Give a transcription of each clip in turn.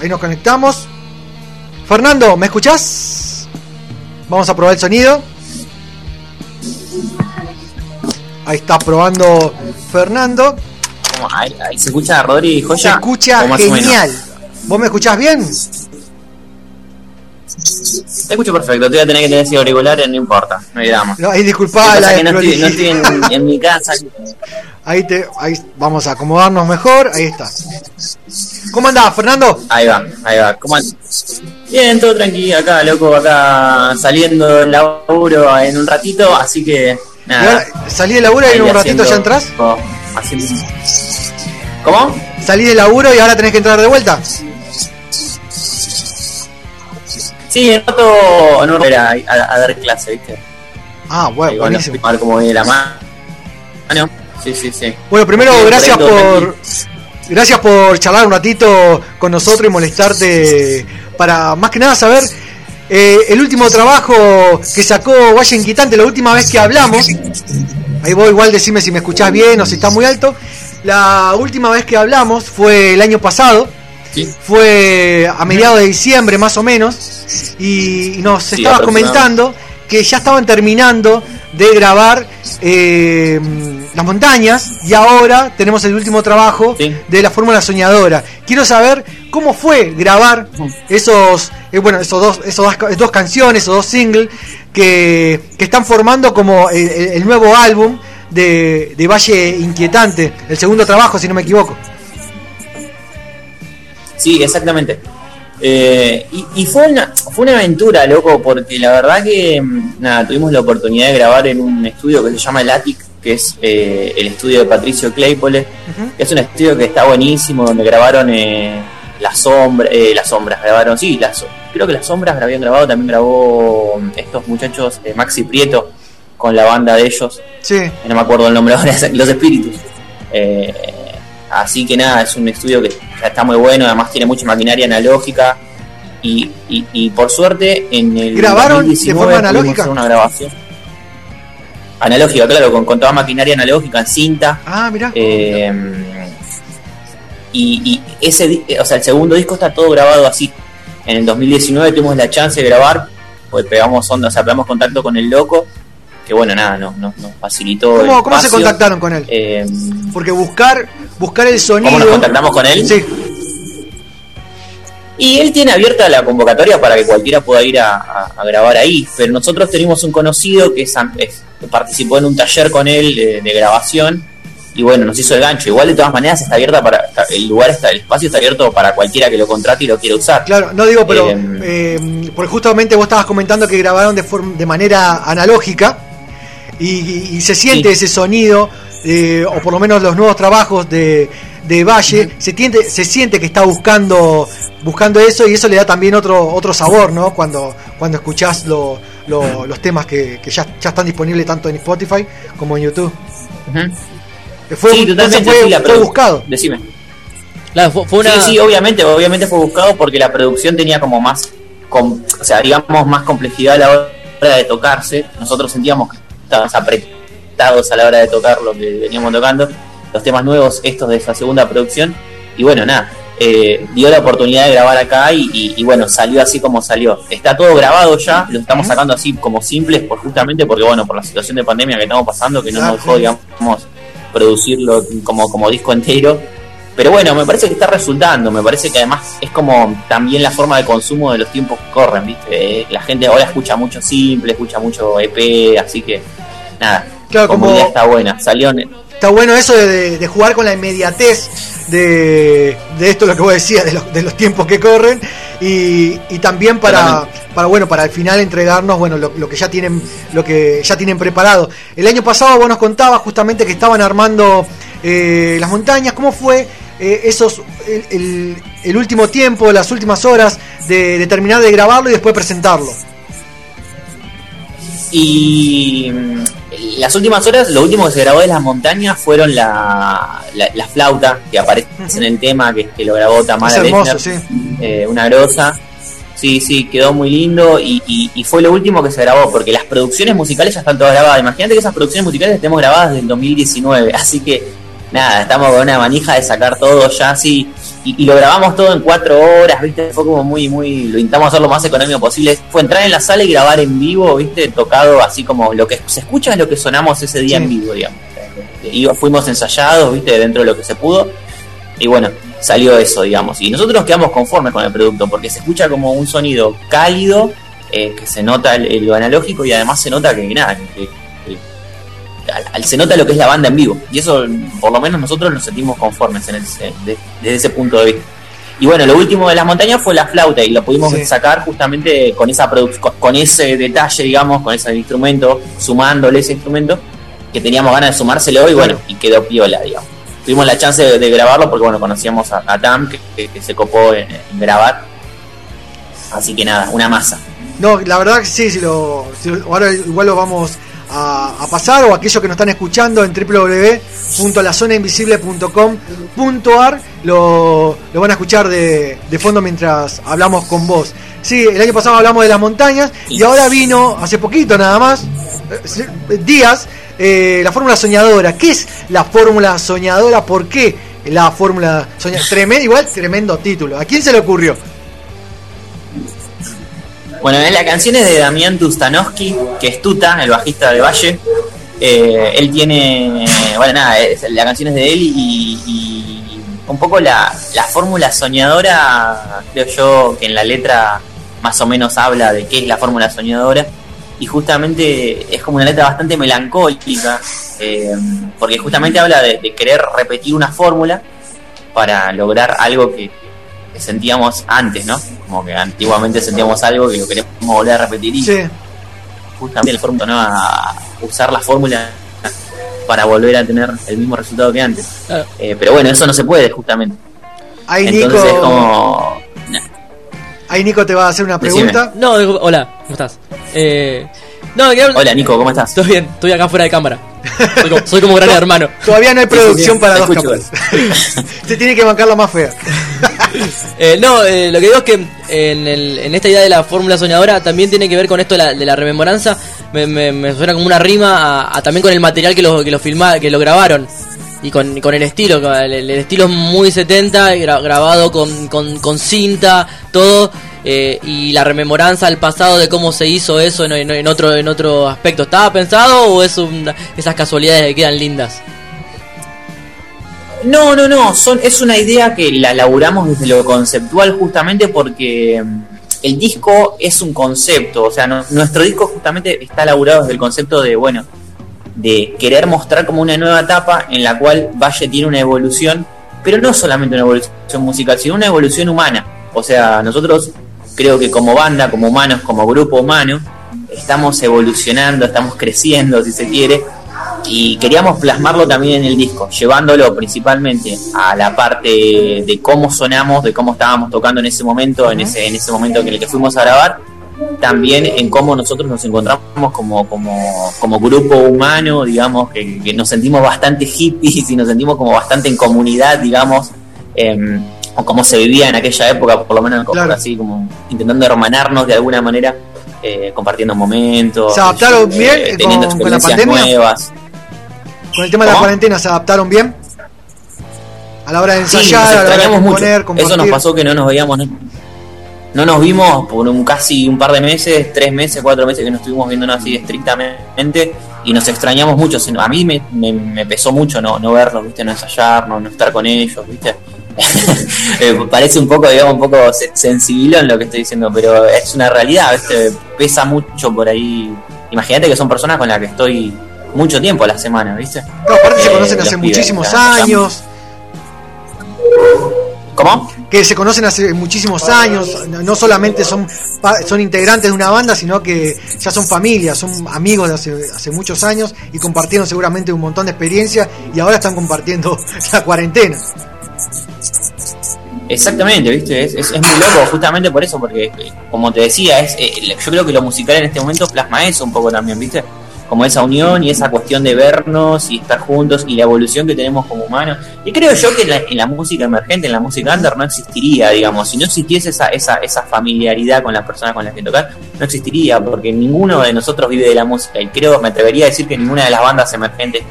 Ahí nos conectamos. Fernando, ¿me escuchás? Vamos a probar el sonido. Ahí está probando Fernando. Ahí, se escucha Rodri Joya. Se escucha genial. ¿Vos me escuchás bien? Te escucho perfecto, te voy a tener que tener ese auriculares, no importa, no hay drama. No, ahí disculpa la no estoy, no estoy en, mi casa. Ahí te, ahí vamos a acomodarnos mejor, ahí está. ¿Cómo andás, Fernando? Ahí va, ahí va. ¿Cómo Bien, todo tranquilo acá, loco, acá saliendo del laburo en un ratito, así que nada. ¿Salí del laburo y en un ratito ya entras? ¿Cómo? Salí del laburo y ahora tenés que entrar de vuelta. Sí, en rato no a, a, dar clase, ¿viste? Ah, bueno, buenísimo. A ver cómo viene la mano. Sí, sí, sí. Bueno, primero, gracias por. Gracias por charlar un ratito con nosotros y molestarte para más que nada saber eh, el último trabajo que sacó Valle Inquietante, la última vez que hablamos. Ahí vos igual decime si me escuchás bien o si está muy alto. La última vez que hablamos fue el año pasado. Fue a mediados de diciembre más o menos. Y, nos estabas comentando que ya estaban terminando de grabar eh, Las Montañas y ahora tenemos el último trabajo de la Fórmula Soñadora. Quiero saber cómo fue grabar esos, eh, bueno, esos dos, esos dos, canciones, esos dos singles que, están formando como el, nuevo álbum de, de Valle Inquietante, el segundo trabajo, si no me equivoco. Sí, exactamente. Eh, y, fue, una, fue una aventura, loco, porque la verdad que mm, nada, tuvimos la oportunidad de grabar en un estudio que se llama El Attic, que es eh, el estudio de Patricio Claypole. Es un estudio que está buenísimo, donde grabaron eh, las sombras, eh, las sombras, grabaron, sí, las, creo que las sombras habían grabado, también grabó mm, estos muchachos, Maxi Prieto, con la banda de ellos. Sí. No me acuerdo el nombre ahora, Los Espíritus. Así que nada, es un estudio que está muy bueno, además tiene mucha maquinaria analógica. Y, y, por suerte en el ¿Grabaron de forma analógica? una grabación analógica, claro, con, con, toda maquinaria analógica en cinta. Ah, mira. Eh, y, y, ese, o sea, el segundo disco está todo grabado así. En el 2019 tuvimos la chance de grabar, pues pegamos onda, o sea, pegamos contacto con el loco, que bueno, nada, nos, nos, facilitó. ¿Cómo, ¿Cómo se contactaron con él? Eh, Porque buscar buscar el sonido. ¿Cómo nos contactamos con él? Sí. Y él tiene abierta la convocatoria para que cualquiera pueda ir a, grabar ahí. Pero nosotros tenemos un conocido que, participó en un taller con él de, grabación. Y bueno, nos hizo el gancho. Igual de todas maneras está abierta para. el lugar está, el espacio está abierto para cualquiera que lo contrate y lo quiera usar. Claro, no digo, pero. Eh, eh, porque justamente vos estabas comentando que grabaron de, forma, de manera analógica. Y, se siente ese sonido eh, o por lo menos los nuevos trabajos de, de Valle, se, tiende, se siente que está buscando buscando eso y eso le da también otro otro sabor, ¿no? Cuando cuando escuchás los temas que, ya, ya, están disponibles tanto en Spotify como en YouTube. Fue, sí, totalmente, fue, buscado. Decime. fue, una... Sí, sí, obviamente, obviamente fue buscado porque la producción tenía como más, o sea, digamos, más complejidad a la hora de tocarse. Nosotros sentíamos que estábamos a la hora de tocar lo que veníamos tocando, los temas nuevos, estos de esa segunda producción. Y bueno, nada, eh, dio la oportunidad de grabar acá y, bueno, salió así como salió. Está todo grabado ya, lo estamos sacando así como simples, por, justamente porque, bueno, por la situación de pandemia que estamos pasando, que no nos dejó, digamos, producirlo como, como disco entero. Pero bueno, me parece que está resultando, me parece que además es como también la forma de consumo de los tiempos que corren, ¿viste? Eh, la gente ahora escucha mucho simple, escucha mucho EP, así que nada, Claro, como, está buena, salió. Está bueno eso de, jugar con la inmediatez de, de, esto lo que vos decías, de los, de los tiempos que corren y, también para, para bueno para al final entregarnos bueno lo, que ya tienen lo que ya tienen preparado. El año pasado vos nos contabas justamente que estaban armando eh, las montañas. ¿Cómo fue eh, esos el, el, último tiempo, las últimas horas de, de terminar de grabarlo y después presentarlo? Y las últimas horas, lo último que se grabó de las montañas fueron la, la, flauta que aparece en el tema, que, que lo grabó Tamara eh, una grosa. Sí, sí, quedó muy lindo y, y, fue lo último que se grabó, porque las producciones musicales ya están todas grabadas. Imagínate que esas producciones musicales estemos grabadas desde el 2019, así que nada, estamos con una manija de sacar todo ya así. Y, lo grabamos todo en cuatro horas, ¿viste? Fue como muy, muy, lo intentamos hacer lo más económico posible. Fue entrar en la sala y grabar en vivo, ¿viste? Tocado así como lo que se escucha es lo que sonamos ese día en vivo, digamos. Y fuimos ensayados, ¿viste? Dentro de lo que se pudo. Y bueno, salió eso, digamos. Y nosotros quedamos conformes con el producto porque se escucha como un sonido cálido, eh, que se nota el, lo analógico y además se nota que nada, que, se nota lo que es la banda en vivo. Y eso, por lo menos nosotros nos sentimos conformes en desde ese punto de vista. Y bueno, lo último de las montañas fue la flauta y lo pudimos sacar justamente con esa con, con ese detalle, digamos, con ese instrumento, sumándole ese instrumento, que teníamos ganas de sumárselo y bueno, y quedó piola, digamos. Tuvimos la chance de, grabarlo porque bueno, conocíamos a, Tam, que, se copó en, grabar. Así que nada, una masa. No, la verdad que sí, si lo, ahora igual lo vamos a, pasar o aquellos que nos están escuchando en www.lazonainvisible.com.ar lo, lo van a escuchar de, de, fondo mientras hablamos con vos. Sí, el año pasado hablamos de las montañas y ahora vino, hace poquito nada más, eh, días, eh, la fórmula soñadora. ¿Qué es la fórmula soñadora? ¿Por qué la fórmula soñadora? Tremendo, igual tremendo título. ¿A quién se le ocurrió? Bueno, la canción es de Damián Tustanowski, que es Tuta, el bajista de Valle. Eh, él tiene, bueno, nada, la canción es de él y, un poco la, la fórmula soñadora, creo yo que en la letra más o menos habla de qué es la fórmula soñadora y justamente es como una letra bastante melancólica, eh, porque justamente habla de, querer repetir una fórmula para lograr algo que, sentíamos antes, ¿no? Como que antiguamente sentíamos algo que lo queremos volver a repetir y justamente el fórmula ¿no? a usar la fórmula para volver a tener el mismo resultado que antes. Eh, pero bueno, eso no se puede justamente. Ahí Entonces Nico... es como... Ahí Nico te va a hacer una pregunta. No, hola, ¿cómo estás? Eh, no, Hola Nico, ¿cómo estás? Estoy bien, estoy acá fuera de cámara. Soy como, gran hermano. Todavía no hay producción para dos cámaras. Se tiene que bancar la más fea. Eh, no, eh, lo que digo es que en, esta idea de la fórmula soñadora también tiene que ver con esto de la, rememoranza. Me, suena como una rima a, también con el material que lo, que lo filma, que lo grabaron y con, el estilo, el, estilo es muy 70, grabado con, con, cinta, todo, eh, y la rememoranza al pasado de cómo se hizo eso en, otro, en otro aspecto. ¿Estaba pensado o es esas casualidades que quedan lindas? No, no, no, son, es una idea que la laburamos desde lo conceptual justamente porque mm, el disco es un concepto, o sea, nuestro disco justamente está laburado desde el concepto de, bueno, de querer mostrar como una nueva etapa en la cual Valle tiene una evolución, pero no solamente una evolución musical, sino una evolución humana. O sea, nosotros creo que como banda, como humanos, como grupo humano, estamos evolucionando, estamos creciendo, si se quiere, y queríamos plasmarlo también en el disco, llevándolo principalmente a la parte de cómo sonamos, de cómo estábamos tocando en ese momento, en ese, en ese momento en el que fuimos a grabar, también en cómo nosotros nos encontramos como, como, como grupo humano, digamos, que, nos sentimos bastante hippies y nos sentimos como bastante en comunidad, digamos, em, o como se vivía en aquella época, por lo menos así, como intentando hermanarnos de alguna manera, eh, compartiendo momentos. ¿Se adaptaron eh, bien teniendo con, la pandemia? Nuevas. Con el tema de la cuarentena, ¿se adaptaron bien? A la hora de ensayar, a la hora de componer, Eso nos pasó que no nos veíamos, no nos vimos por un casi un par de meses, tres meses, cuatro meses que nos estuvimos viendo así estrictamente y nos extrañamos mucho. A mí me, me, pesó mucho no, no verlos, ¿viste? no ensayar, no, estar con ellos, ¿viste? Eh, parece un poco, digamos, un poco sensible en lo que estoy diciendo, pero es una realidad, ¿viste? Pesa mucho por ahí. Imagínate que son personas con las que estoy mucho tiempo a la semana, ¿viste? No, aparte se conocen eh, hace muchísimos años. ¿Cómo? Que se conocen hace muchísimos años, no solamente son, son integrantes de una banda, sino que ya son familias, son amigos de hace, hace muchos años y compartieron seguramente un montón de experiencia y ahora están compartiendo la cuarentena. Exactamente, ¿viste? Es, es, muy loco, justamente por eso, porque como te decía, es, eh, yo creo que lo musical en este momento plasma eso un poco también, ¿viste? como esa unión y esa cuestión de vernos y estar juntos y la evolución que tenemos como humanos. Y creo yo que en la, música emergente, en la música under, no existiría, digamos, si no existiese esa, esa, esa familiaridad con las personas con las que tocar, no existiría, porque ninguno de nosotros vive de la música. Y creo, me atrevería a decir que ninguna de las bandas emergentes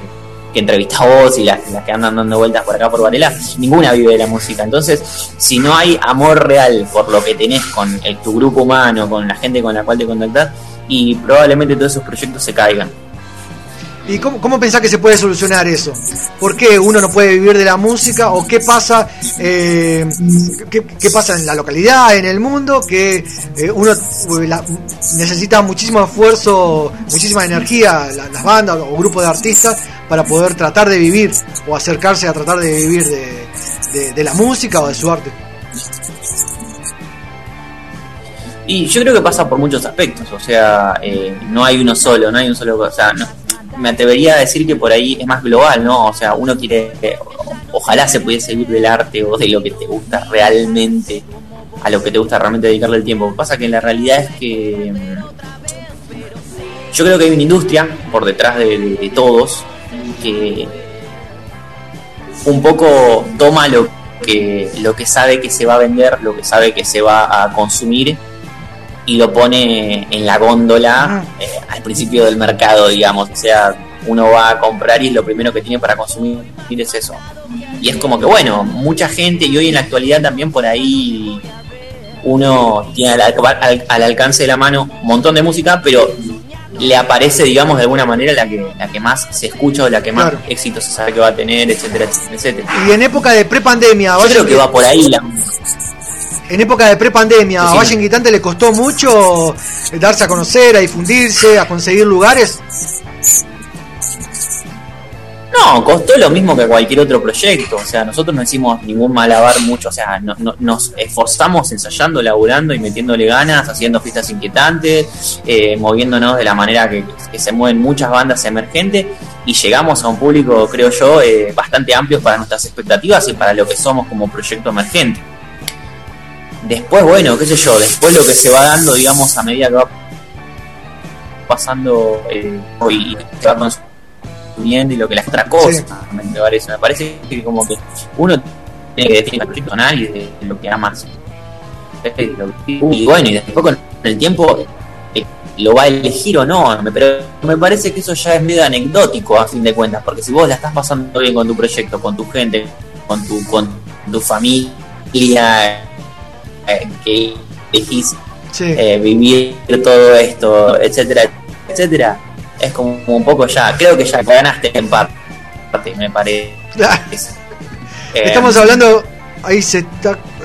entrevista vos y las, que andan dando vueltas por acá por Varela, ninguna vive de la música. Entonces, si no hay amor real por lo que tenés con el, tu grupo humano, con la gente con la cual te contactás, y probablemente todos esos proyectos se caigan. ¿Y cómo, cómo pensás que se puede solucionar eso? ¿Por qué uno no puede vivir de la música? ¿O qué pasa, eh, qué, pasa en la localidad, en el mundo? Que eh, uno necesita muchísimo esfuerzo, muchísima energía, las bandas o grupos de artistas, para poder tratar de vivir o acercarse a tratar de vivir de, de la música o de su arte. Y yo creo que pasa por muchos aspectos, o sea, eh, no hay uno solo, no hay un solo, o sea, no, me atrevería a decir que por ahí es más global, ¿no? O sea, uno quiere, ojalá se pudiese vivir del arte o de lo que te gusta realmente, a lo que te gusta realmente dedicarle el tiempo. Pasa que la realidad es que mm, yo creo que hay una industria por detrás de, todos que un poco toma lo que, lo que sabe que se va a vender, lo que sabe que se va a consumir y lo pone en la góndola eh, al principio del mercado, digamos. O sea, uno va a comprar y lo primero que tiene para consumir es eso. Y es como que, bueno, mucha gente, y hoy en la actualidad también por ahí uno tiene al, alcance de la mano un montón de música, pero le aparece, digamos, de alguna manera la que, la que más se escucha o la que más éxito se sabe que va a tener, etcétera, etcétera. Y en época de prepandemia, yo creo que va por ahí la en época de prepandemia, ¿a Valle Inquietante le costó mucho darse a conocer, a difundirse, a conseguir lugares? No, costó lo mismo que cualquier otro proyecto. O sea, nosotros no hicimos ningún malabar mucho. O sea, nos esforzamos ensayando, laburando y metiéndole ganas, haciendo fiestas inquietantes, eh, moviéndonos de la manera que, se mueven muchas bandas emergentes y llegamos a un público, creo yo, eh, bastante amplio para nuestras expectativas y para lo que somos como proyecto emergente. Después, bueno, qué sé yo, después lo que se va dando, digamos, a medida que va pasando eh, y se va consumiendo y lo que las otras cosas, me parece. Me parece que como que uno tiene que definir el proyecto y de, lo que amas. Y bueno, y después con el tiempo eh, lo va a elegir o no, pero me parece que eso ya es medio anecdótico a fin de cuentas, porque si vos la estás pasando bien con tu proyecto, con tu gente, con tu, con tu familia, que elegís eh, vivir todo esto, etcétera, etcétera, es como un poco ya, creo que ya ganaste en parte, me parece. Estamos eh, hablando, ahí se,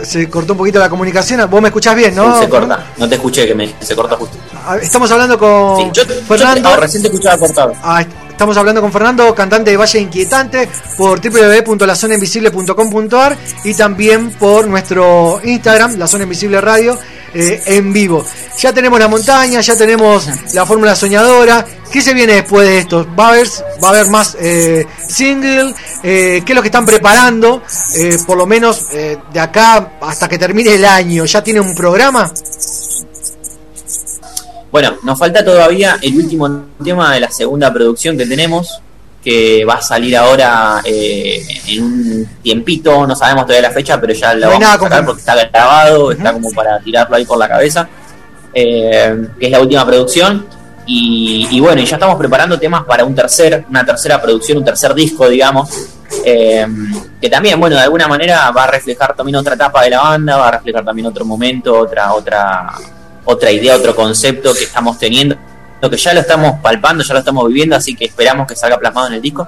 se cortó un poquito la comunicación, vos me escuchás bien, ¿no? Se corta, no te escuché, que me, se corta justo. Ah, estamos hablando con Fernando. recién te escuchaba cortado. Ah, Estamos hablando con Fernando, cantante de Valle Inquietante, por www.lazonainvisible.com.ar y también por nuestro Instagram, La Zona Invisible Radio, eh, en vivo. Ya tenemos la montaña, ya tenemos la fórmula soñadora. ¿Qué se viene después de esto? ¿Va a haber, va a haber más eh, single? Eh, ¿Qué es lo que están preparando? por lo menos de acá hasta que termine el año. ¿Ya tiene un programa? Bueno, nos falta todavía el último tema de la segunda producción que tenemos, que va a salir ahora eh, en un tiempito, no sabemos todavía la fecha, pero ya lo vamos a sacar porque está grabado, está como para tirarlo ahí por la cabeza, eh, que es la última producción. Y, bueno, y ya estamos preparando temas para un tercer, una tercera producción, un tercer disco, digamos, eh, que también, bueno, de alguna manera va a reflejar también otra etapa de la banda, va a reflejar también otro momento, otra, otra otra idea, otro concepto que estamos teniendo, que ya lo estamos palpando, ya lo estamos viviendo, así que esperamos que salga plasmado en el disco.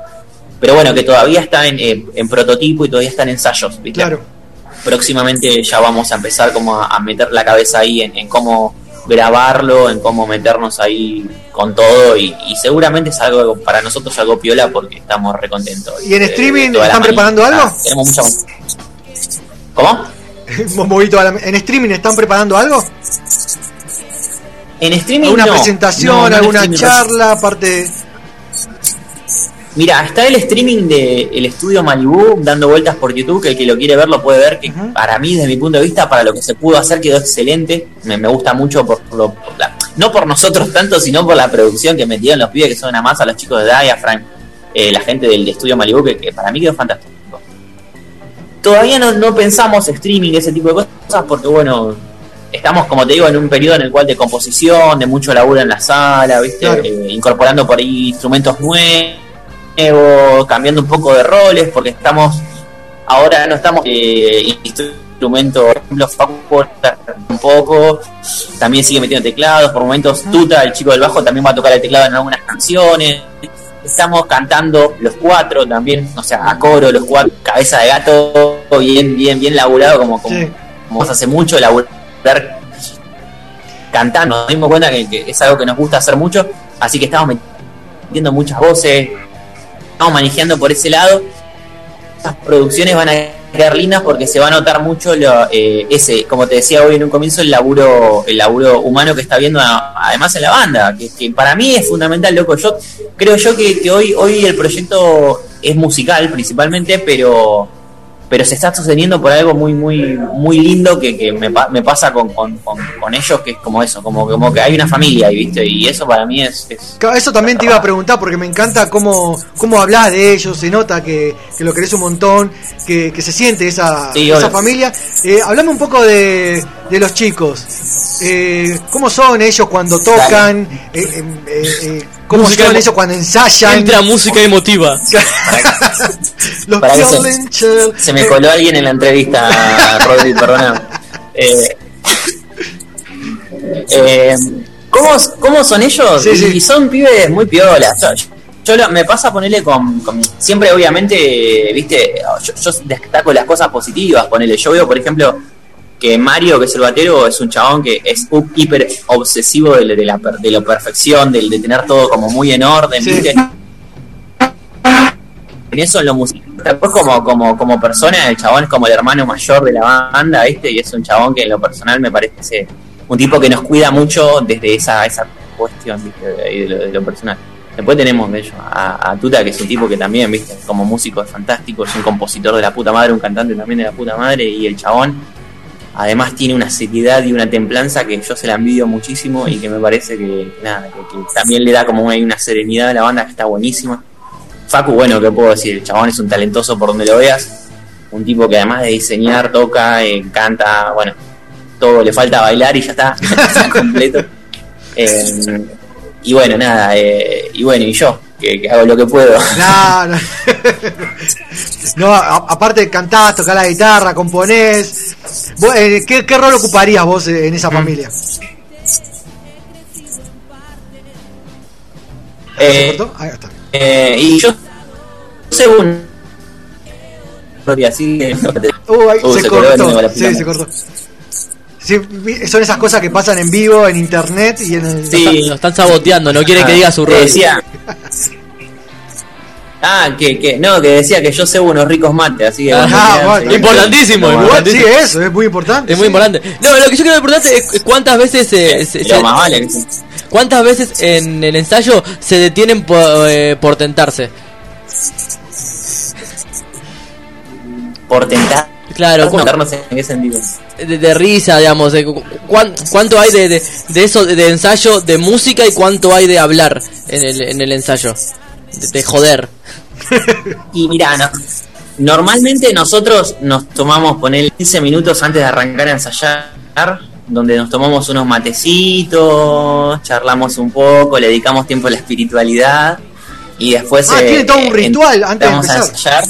Pero bueno, que todavía está en, en, prototipo y todavía está en ensayos, Claro. Próximamente ya vamos a empezar como a, meter la cabeza ahí en, cómo grabarlo, en cómo meternos ahí con todo y, seguramente es algo para nosotros algo piola porque estamos recontentos. ¿Y en streaming están preparando algo? tenemos mucha... ¿Cómo? ¿En streaming están preparando algo? En streaming ¿Alguna presentación, alguna charla, aparte Mira, está el streaming de el estudio Malibu dando vueltas por YouTube, que el que lo quiere ver lo puede ver, que para mí, desde mi punto de vista, para lo que se pudo hacer quedó excelente. Me, gusta mucho por, lo, no por nosotros tanto, sino por la producción que metieron los pibes que son una masa, los chicos de Diaphragm, eh, la gente del estudio Malibu, que, para mí quedó fantástico. Todavía no, no pensamos streaming, ese tipo de cosas, porque bueno, estamos, como te digo, en un periodo en el cual de composición, de mucho laburo en la sala, ¿viste? Eh, incorporando por ahí instrumentos nuevos nuevo, cambiando un poco de roles, porque estamos, ahora no estamos eh, instrumentos, por ejemplo, Facu un poco, también sigue metiendo teclados, por momentos Tuta, el chico del bajo, también va a tocar el teclado en algunas canciones. Estamos cantando los cuatro también, o sea, a coro, los cuatro, cabeza de gato, bien, bien, bien laburado, como, como, hace mucho, laburar cantando. Nos dimos cuenta que, es algo que nos gusta hacer mucho, así que estamos metiendo muchas voces, estamos manejando por ese lado. Las producciones van a quedar lindas porque se va a notar mucho lo, eh, ese, como te decía hoy en un comienzo, el laburo, el laburo humano que está viendo además en la banda, que, para mí es fundamental, loco. Yo creo yo que, que hoy, hoy el proyecto es musical principalmente, pero pero se está sosteniendo por algo muy muy muy lindo que, que me, me, pasa con, con, con, ellos, que es como eso, como, como que hay una familia ahí, ¿viste? Y eso para mí es... eso también te iba a preguntar, porque me encanta cómo, cómo hablas de ellos, se nota que, que lo querés un montón, que, que se siente esa, esa familia. Eh, hablame un poco de, de los chicos. Eh, ¿Cómo son ellos cuando tocan? Eh, ¿Cómo son ellos cuando ensayan? Entra música emotiva. los se, me coló alguien en la entrevista, Rodri, perdona. Eh, eh, ¿cómo, ¿Cómo son ellos? y, son pibes muy piolas. Yo, me pasa a ponerle con, Siempre, obviamente, viste, yo, yo destaco las cosas positivas, ponerle. Yo veo, por ejemplo que Mario, que es el batero, es un chabón que es hiper obsesivo de, de la, de la perfección, de, de, tener todo como muy en orden, En eso en lo musical. Después como, como, como persona, el chabón es como el hermano mayor de la banda, ¿viste? Y es un chabón que en lo personal me parece un tipo que nos cuida mucho desde esa, esa cuestión, De, lo, personal. Después tenemos de a, a, Tuta, que es un tipo que también, viste, como músico es fantástico, es un compositor de la puta madre, un cantante también de la puta madre, y el chabón Además tiene una seriedad y una templanza que yo se la envidio muchísimo y que me parece que, nada, que, también le da como una, una serenidad a la banda que está buenísima. Facu, bueno, ¿qué puedo decir? El chabón es un talentoso por donde lo veas. Un tipo que además de diseñar, toca, eh, canta, bueno, todo le falta bailar y ya está, completo. Eh, y bueno, nada, eh, y bueno, y yo, que, hago lo que puedo. No, no. no aparte cantás, tocás la guitarra, componés. Eh, ¿qué, ¿Qué rol ocuparías vos en esa mm. familia? Eh, ¿Se cortó? Ahí está. Eh, y yo, según. Así, uh, uh, se, cortó. sí, se cortó. Sí, son esas cosas que pasan en vivo, en internet y en el... Sí, lo están saboteando, no quieren que diga su rol. Decía... Ah, que, que, no, que decía que yo sé unos ricos mates, así que... Ah, importantísimo, Sí, eso, es muy importante. Es muy importante. No, lo que yo creo importante es cuántas veces... se, ¿Cuántas veces en el ensayo se detienen por, eh, por tentarse? Por tentar Claro, en qué sentido. De, risa, digamos. ¿Cuánto hay de, de, eso, de, ensayo de música y cuánto hay de hablar en el, en el ensayo? De, joder. y mira, no, normalmente nosotros nos tomamos, poner 15 minutos antes de arrancar a ensayar, donde nos tomamos unos matecitos, charlamos un poco, le dedicamos tiempo a la espiritualidad y después. Ah, tiene todo un eh, ritual antes de empezar. A ensayar.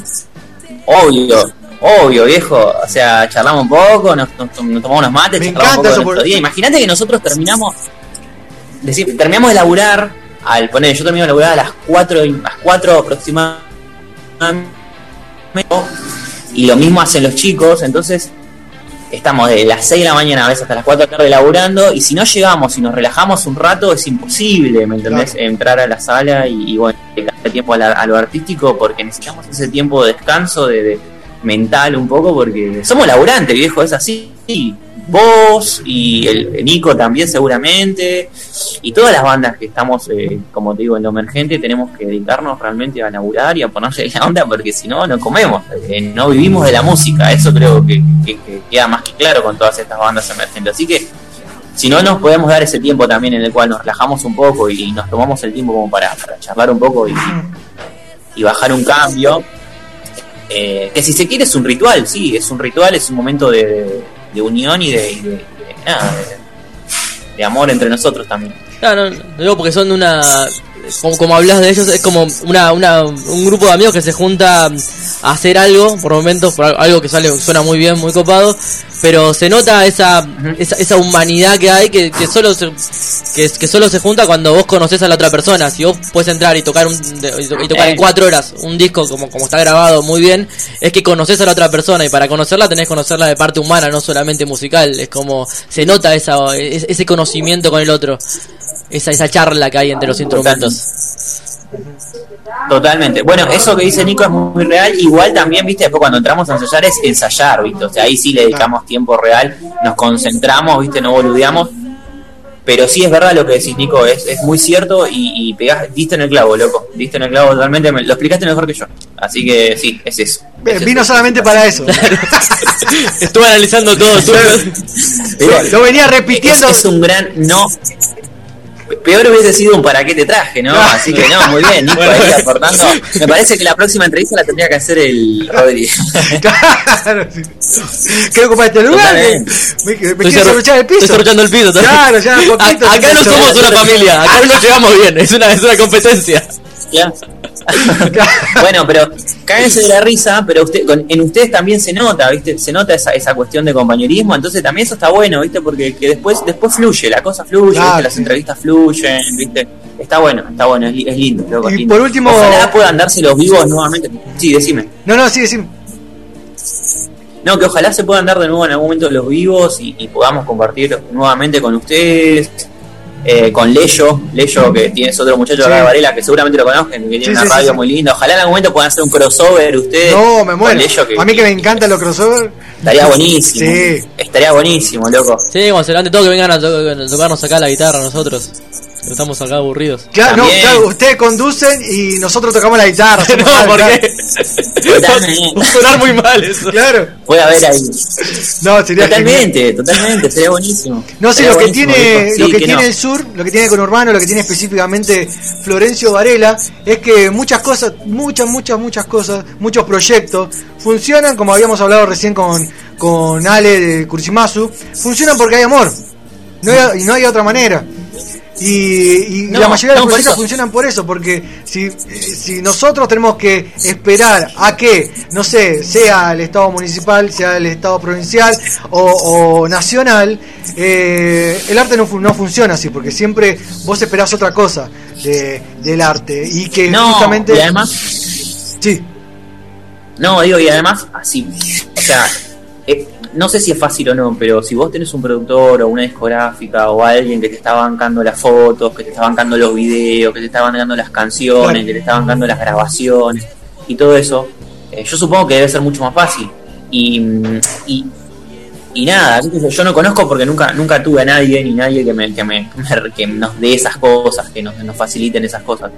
Obvio, Obvio, viejo. O sea, charlamos un poco, nos, tomamos unos mates, Me charlamos un poco día. Imagínate que nosotros terminamos, decir, terminamos de laburar, al poner, yo termino de laburar a las 4, a las 4 aproximadamente, y lo mismo hacen los chicos, entonces estamos de las 6 de la mañana a veces hasta las 4 de la tarde laburando, y si no llegamos y nos relajamos un rato, es imposible, ¿me entendés? Entrar a la sala y, bueno, dedicar tiempo a, lo artístico, porque necesitamos ese tiempo de descanso, de mental un poco, porque somos laburantes, viejo, es así. Vos y el, Nico también seguramente, y todas las bandas que estamos, eh, como te digo, en lo emergente, tenemos que dedicarnos realmente a laburar y a ponerse la onda, porque si no, no comemos, eh, no vivimos de la música, eso creo que, queda más que claro con todas estas bandas emergentes. Así que si no nos podemos dar ese tiempo también en el cual nos relajamos un poco y, nos tomamos el tiempo como para, charlar un poco y bajar un cambio, eh, que si se quiere es un ritual, sí, es un ritual, es un momento de, unión y de, de amor entre nosotros también. Claro, no, digo porque son una como, como hablas de ellos, es como una, una, un grupo de amigos que se junta a hacer algo, por momentos, por algo que sale, suena muy bien, muy copado, pero se nota esa, esa, esa, humanidad que hay que, que solo se, que, que, solo se junta cuando vos conoces a la otra persona. Si vos puedes entrar y tocar un, y tocar en cuatro horas un disco como, como está grabado muy bien, es que conoces a la otra persona y para conocerla tenés que conocerla de parte humana, no solamente musical. Es como se nota esa, ese conocimiento con el otro esa, esa charla que hay entre los instrumentos. Totalmente. Bueno, eso que dice Nico es muy real. Igual también, viste, después cuando entramos a ensayar es ensayar, viste. O sea, ahí sí le dedicamos tiempo real, nos concentramos, viste, no boludeamos. Pero sí es verdad lo que decís, Nico, es, es muy cierto y, y pegás, diste en el clavo, loco. Diste en el clavo totalmente, lo explicaste mejor que yo. Así que sí, es eso. vino solamente para eso. Estuve analizando todo. lo venía repitiendo. es un gran no peor hubiese sido un para qué te traje, ¿no? Así que no, muy bien, Nico ahí aportando. Me parece que la próxima entrevista la tendría que hacer el Rodri. claro, sí. ¿Qué ocupa este lugar? Me, me quiero el piso. Estoy sorchando el piso. Claro, ya, poquito, acá no somos una familia, acá no nos llevamos bien, es una, es una competencia. Ya. bueno, pero cáguense de la risa, pero usted, en ustedes también se nota, ¿viste? Se nota esa, esa cuestión de compañerismo, entonces también eso está bueno, ¿viste? Porque que después, después fluye, la cosa fluye, las entrevistas fluyen, ¿viste? Está bueno, está bueno, es, lindo. y por último. Ojalá puedan darse los vivos nuevamente. Sí, decime. No, no, sí, decime. No, que ojalá se puedan dar de nuevo en algún momento los vivos y, y podamos compartir nuevamente con ustedes eh, con Leyo, Leyo que tienes otro muchacho acá de Varela que seguramente lo conocen, que tiene una radio muy linda. Ojalá en algún momento puedan hacer un crossover ustedes. No, me muero. a mí que me encantan los crossover. Estaría buenísimo. Estaría buenísimo, loco. Sí, levante todo que vengan a, tocarnos acá la guitarra nosotros. Estamos acá aburridos. Claro, no, claro, ustedes conducen y nosotros tocamos la guitarra. no, porque sonar muy mal eso. Claro. Puede haber ahí. No, sería Totalmente, totalmente, sería buenísimo. No sé, lo que tiene, lo que, tiene el sur, lo que tiene con Urbano, lo que tiene específicamente Florencio Varela, es que muchas cosas, muchas, muchas, muchas cosas, muchos proyectos funcionan, como habíamos hablado recién con, con Ale de Kursimasu, funcionan porque hay amor. No hay, no hay otra manera. Y, la mayoría de los proyectos funcionan por eso, porque si, si nosotros tenemos que esperar a que, no sé, sea el Estado municipal, sea el Estado provincial o, nacional, eh, el arte no, no funciona así, porque siempre vos esperás otra cosa de, del arte y que justamente... Y además... Sí. No, digo, y además, así, o sea, no sé si es fácil o no, pero si vos tenés un productor o una discográfica o alguien que te está bancando las fotos, que te está bancando los videos, que te está bancando las canciones, que te está bancando las grabaciones y todo eso, eh, yo supongo que debe ser mucho más fácil. Y, y, nada, yo no conozco porque nunca nunca tuve a nadie ni nadie que me, que, me, que nos dé esas cosas, que nos, nos faciliten esas cosas.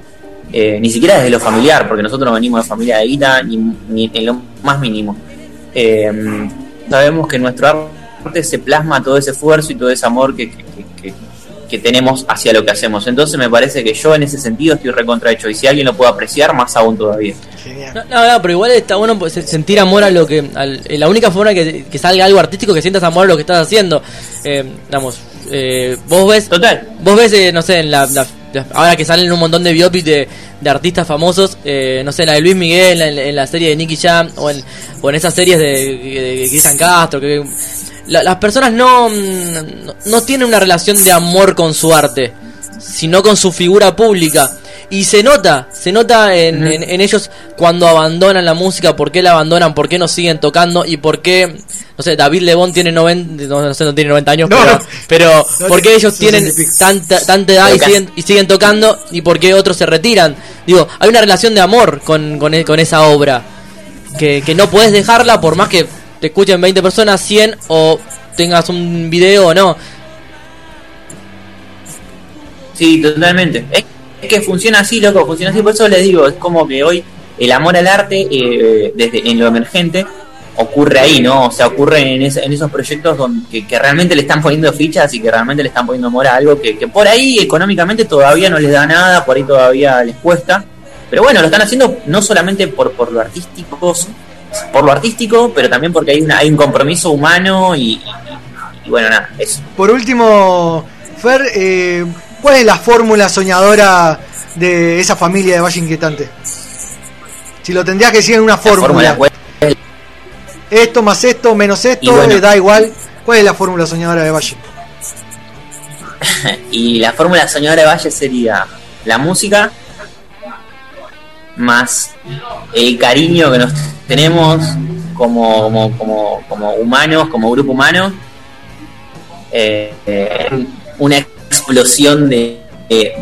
Eh, ni siquiera desde lo familiar, porque nosotros no venimos de familia de guita, ni, ni en lo más mínimo. Eh, sabemos que en nuestro arte se plasma todo ese esfuerzo y todo ese amor que, que, tenemos hacia lo que hacemos. Entonces me parece que yo en ese sentido estoy recontrahecho y si alguien lo puede apreciar, más aún todavía. No, no, pero igual está bueno pues, sentir amor a lo que. Eh, la única forma que, que salga algo artístico que sientas amor a lo que estás haciendo. Eh, eh, vos ves. Total. Vos ves, eh, no sé, en la, ahora que salen un montón de biopics de, de artistas famosos, eh, no sé, en la de Luis Miguel, en, la serie de Nicky Jam, o en, o en esas series de, Cristian Castro, que las personas no, no, tienen una relación de amor con su arte, sino con su figura pública. Y se nota, se nota en, en, ellos cuando abandonan la música, por qué la abandonan, por qué no siguen tocando y por qué, no sé, David Lebón tiene 90, no, sé, no tiene 90 años, pero, pero por qué ellos tienen tanta, tanta edad y siguen, y siguen tocando y por qué otros se retiran. Digo, hay una relación de amor con, con, e, con esa obra, que, que no puedes dejarla por más que te escuchen 20 personas, 100 o tengas un video o no. Sí, totalmente. Es que funciona así, loco, funciona así. Por eso les digo, es como que hoy el amor al arte, eh, desde en lo emergente, ocurre ahí, ¿no? O sea, ocurre en, esos proyectos donde, que, realmente le están poniendo fichas y que realmente le están poniendo amor a algo que, que por ahí económicamente todavía no les da nada, por ahí todavía les cuesta. Pero bueno, lo están haciendo no solamente por, por lo artístico, por lo artístico, pero también porque hay, una, hay un compromiso humano y, y bueno, nada, eso. Por último, Fer, eh, ¿cuál es la fórmula soñadora de esa familia de Valle Inquietante? Si lo tendrías que decir en una fórmula. Esto más esto menos esto, le da igual. ¿Cuál es la fórmula soñadora de Valle? y la fórmula soñadora de Valle sería la música más el cariño que nos tenemos como, como, como, humanos, como grupo humano. Eh, eh, una explosión de, de,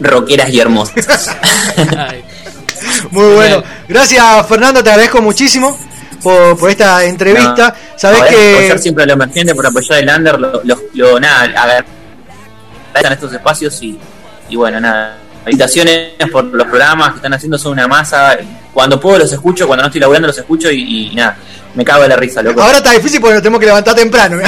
rockeras y hermosas. Muy bueno. Gracias, Fernando, te agradezco muchísimo. Por, por esta entrevista. Sabes que. siempre lo emergente, por apoyar el under, lo, lo, nada, en estos espacios y, y bueno, nada. Felicitaciones por los programas que están haciendo, son una masa. Cuando puedo los escucho, cuando no estoy laburando los escucho y, y nada, me cago de la risa, loco. Ahora está difícil porque nos tenemos que levantar temprano.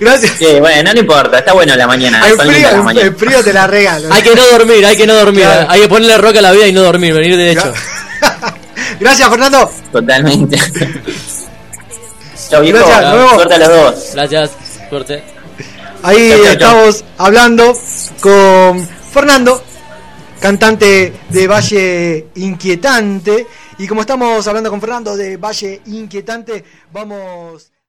Gracias. Sí, bueno, no importa, está bueno la mañana. El frío, frío te la regalo. Hay que no dormir, hay que no dormir. Hay que ponerle roca a la vida y no dormir, venir derecho. Gracias, Fernando. Totalmente. Viejo. Gracias, Suerte a los dos. Gracias, suerte. Ahí estamos hablando con Fernando, cantante de Valle Inquietante. Y como estamos hablando con Fernando de Valle Inquietante, vamos...